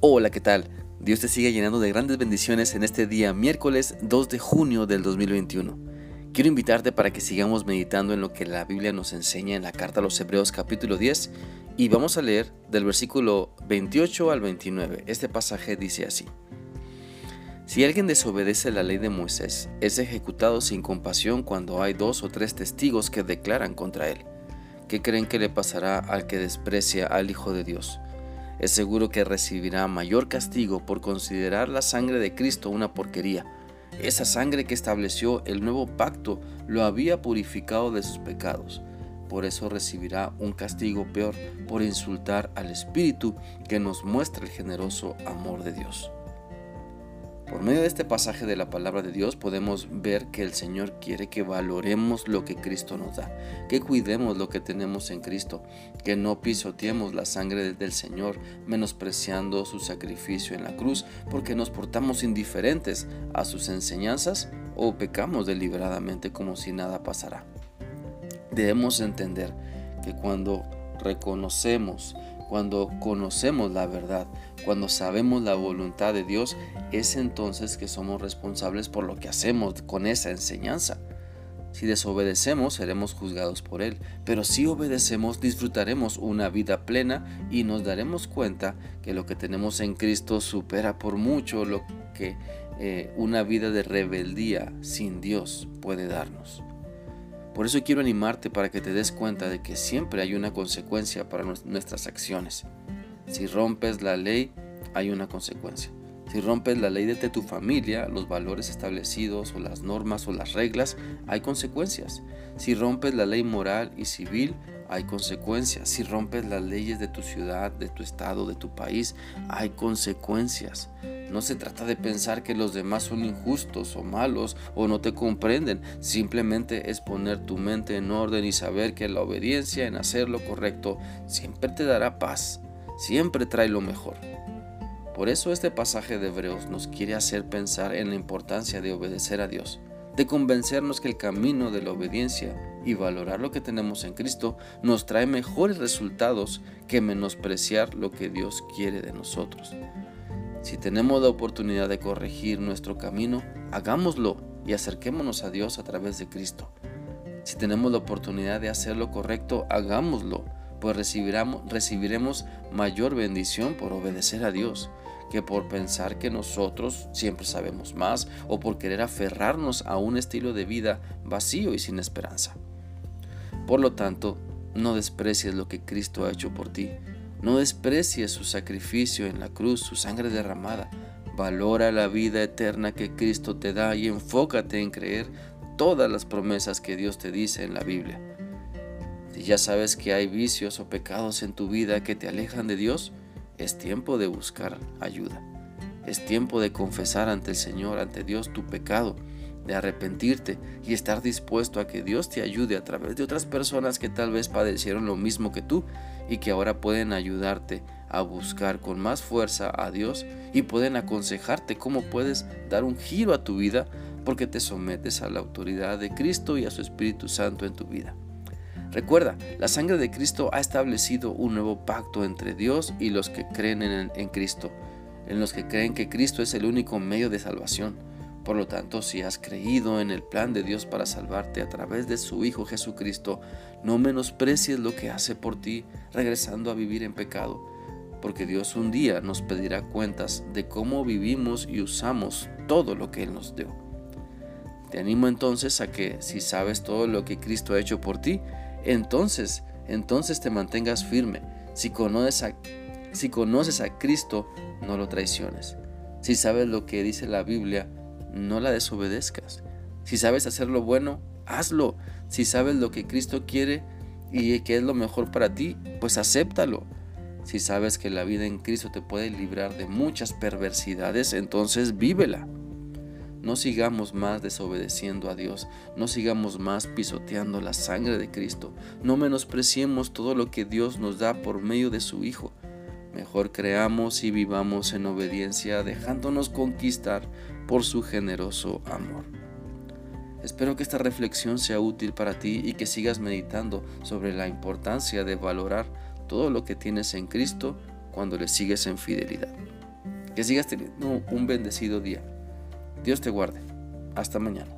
Hola, ¿qué tal? Dios te sigue llenando de grandes bendiciones en este día miércoles 2 de junio del 2021. Quiero invitarte para que sigamos meditando en lo que la Biblia nos enseña en la carta a los Hebreos capítulo 10 y vamos a leer del versículo 28 al 29. Este pasaje dice así. Si alguien desobedece la ley de Moisés, es ejecutado sin compasión cuando hay dos o tres testigos que declaran contra él. ¿Qué creen que le pasará al que desprecia al Hijo de Dios? Es seguro que recibirá mayor castigo por considerar la sangre de Cristo una porquería. Esa sangre que estableció el nuevo pacto lo había purificado de sus pecados. Por eso recibirá un castigo peor por insultar al Espíritu que nos muestra el generoso amor de Dios. Por medio de este pasaje de la palabra de Dios podemos ver que el Señor quiere que valoremos lo que Cristo nos da, que cuidemos lo que tenemos en Cristo, que no pisoteemos la sangre del Señor menospreciando su sacrificio en la cruz porque nos portamos indiferentes a sus enseñanzas o pecamos deliberadamente como si nada pasara. Debemos entender que cuando reconocemos cuando conocemos la verdad, cuando sabemos la voluntad de Dios, es entonces que somos responsables por lo que hacemos con esa enseñanza. Si desobedecemos, seremos juzgados por Él, pero si obedecemos, disfrutaremos una vida plena y nos daremos cuenta que lo que tenemos en Cristo supera por mucho lo que eh, una vida de rebeldía sin Dios puede darnos. Por eso quiero animarte para que te des cuenta de que siempre hay una consecuencia para nuestras acciones. Si rompes la ley, hay una consecuencia. Si rompes la ley de tu familia, los valores establecidos o las normas o las reglas, hay consecuencias. Si rompes la ley moral y civil, hay consecuencias. Si rompes las leyes de tu ciudad, de tu estado, de tu país, hay consecuencias. No se trata de pensar que los demás son injustos o malos o no te comprenden. Simplemente es poner tu mente en orden y saber que la obediencia en hacer lo correcto siempre te dará paz, siempre trae lo mejor. Por eso este pasaje de Hebreos nos quiere hacer pensar en la importancia de obedecer a Dios de convencernos que el camino de la obediencia y valorar lo que tenemos en Cristo nos trae mejores resultados que menospreciar lo que Dios quiere de nosotros. Si tenemos la oportunidad de corregir nuestro camino, hagámoslo y acerquémonos a Dios a través de Cristo. Si tenemos la oportunidad de hacer lo correcto, hagámoslo, pues recibiremos mayor bendición por obedecer a Dios que por pensar que nosotros siempre sabemos más o por querer aferrarnos a un estilo de vida vacío y sin esperanza. Por lo tanto, no desprecies lo que Cristo ha hecho por ti. No desprecies su sacrificio en la cruz, su sangre derramada. Valora la vida eterna que Cristo te da y enfócate en creer todas las promesas que Dios te dice en la Biblia. Si ya sabes que hay vicios o pecados en tu vida que te alejan de Dios, es tiempo de buscar ayuda. Es tiempo de confesar ante el Señor, ante Dios, tu pecado, de arrepentirte y estar dispuesto a que Dios te ayude a través de otras personas que tal vez padecieron lo mismo que tú y que ahora pueden ayudarte a buscar con más fuerza a Dios y pueden aconsejarte cómo puedes dar un giro a tu vida porque te sometes a la autoridad de Cristo y a su Espíritu Santo en tu vida. Recuerda, la sangre de Cristo ha establecido un nuevo pacto entre Dios y los que creen en, Cristo, en los que creen que Cristo es el único medio de salvación. Por lo tanto, si has creído en el plan de Dios para salvarte a través de su Hijo Jesucristo, no menosprecies lo que hace por ti regresando a vivir en pecado, porque Dios un día nos pedirá cuentas de cómo vivimos y usamos todo lo que Él nos dio. Te animo entonces a que si sabes todo lo que Cristo ha hecho por ti, entonces, entonces te mantengas firme. Si conoces a, si conoces a Cristo, no lo traiciones. Si sabes lo que dice la Biblia, no la desobedezcas. Si sabes hacer lo bueno, hazlo. Si sabes lo que Cristo quiere y que es lo mejor para ti, pues acéptalo. Si sabes que la vida en Cristo te puede librar de muchas perversidades, entonces vívela. No sigamos más desobedeciendo a Dios, no sigamos más pisoteando la sangre de Cristo, no menospreciemos todo lo que Dios nos da por medio de su Hijo. Mejor creamos y vivamos en obediencia, dejándonos conquistar por su generoso amor. Espero que esta reflexión sea útil para ti y que sigas meditando sobre la importancia de valorar todo lo que tienes en Cristo cuando le sigues en fidelidad. Que sigas teniendo un bendecido día. Dios te guarde. Hasta mañana.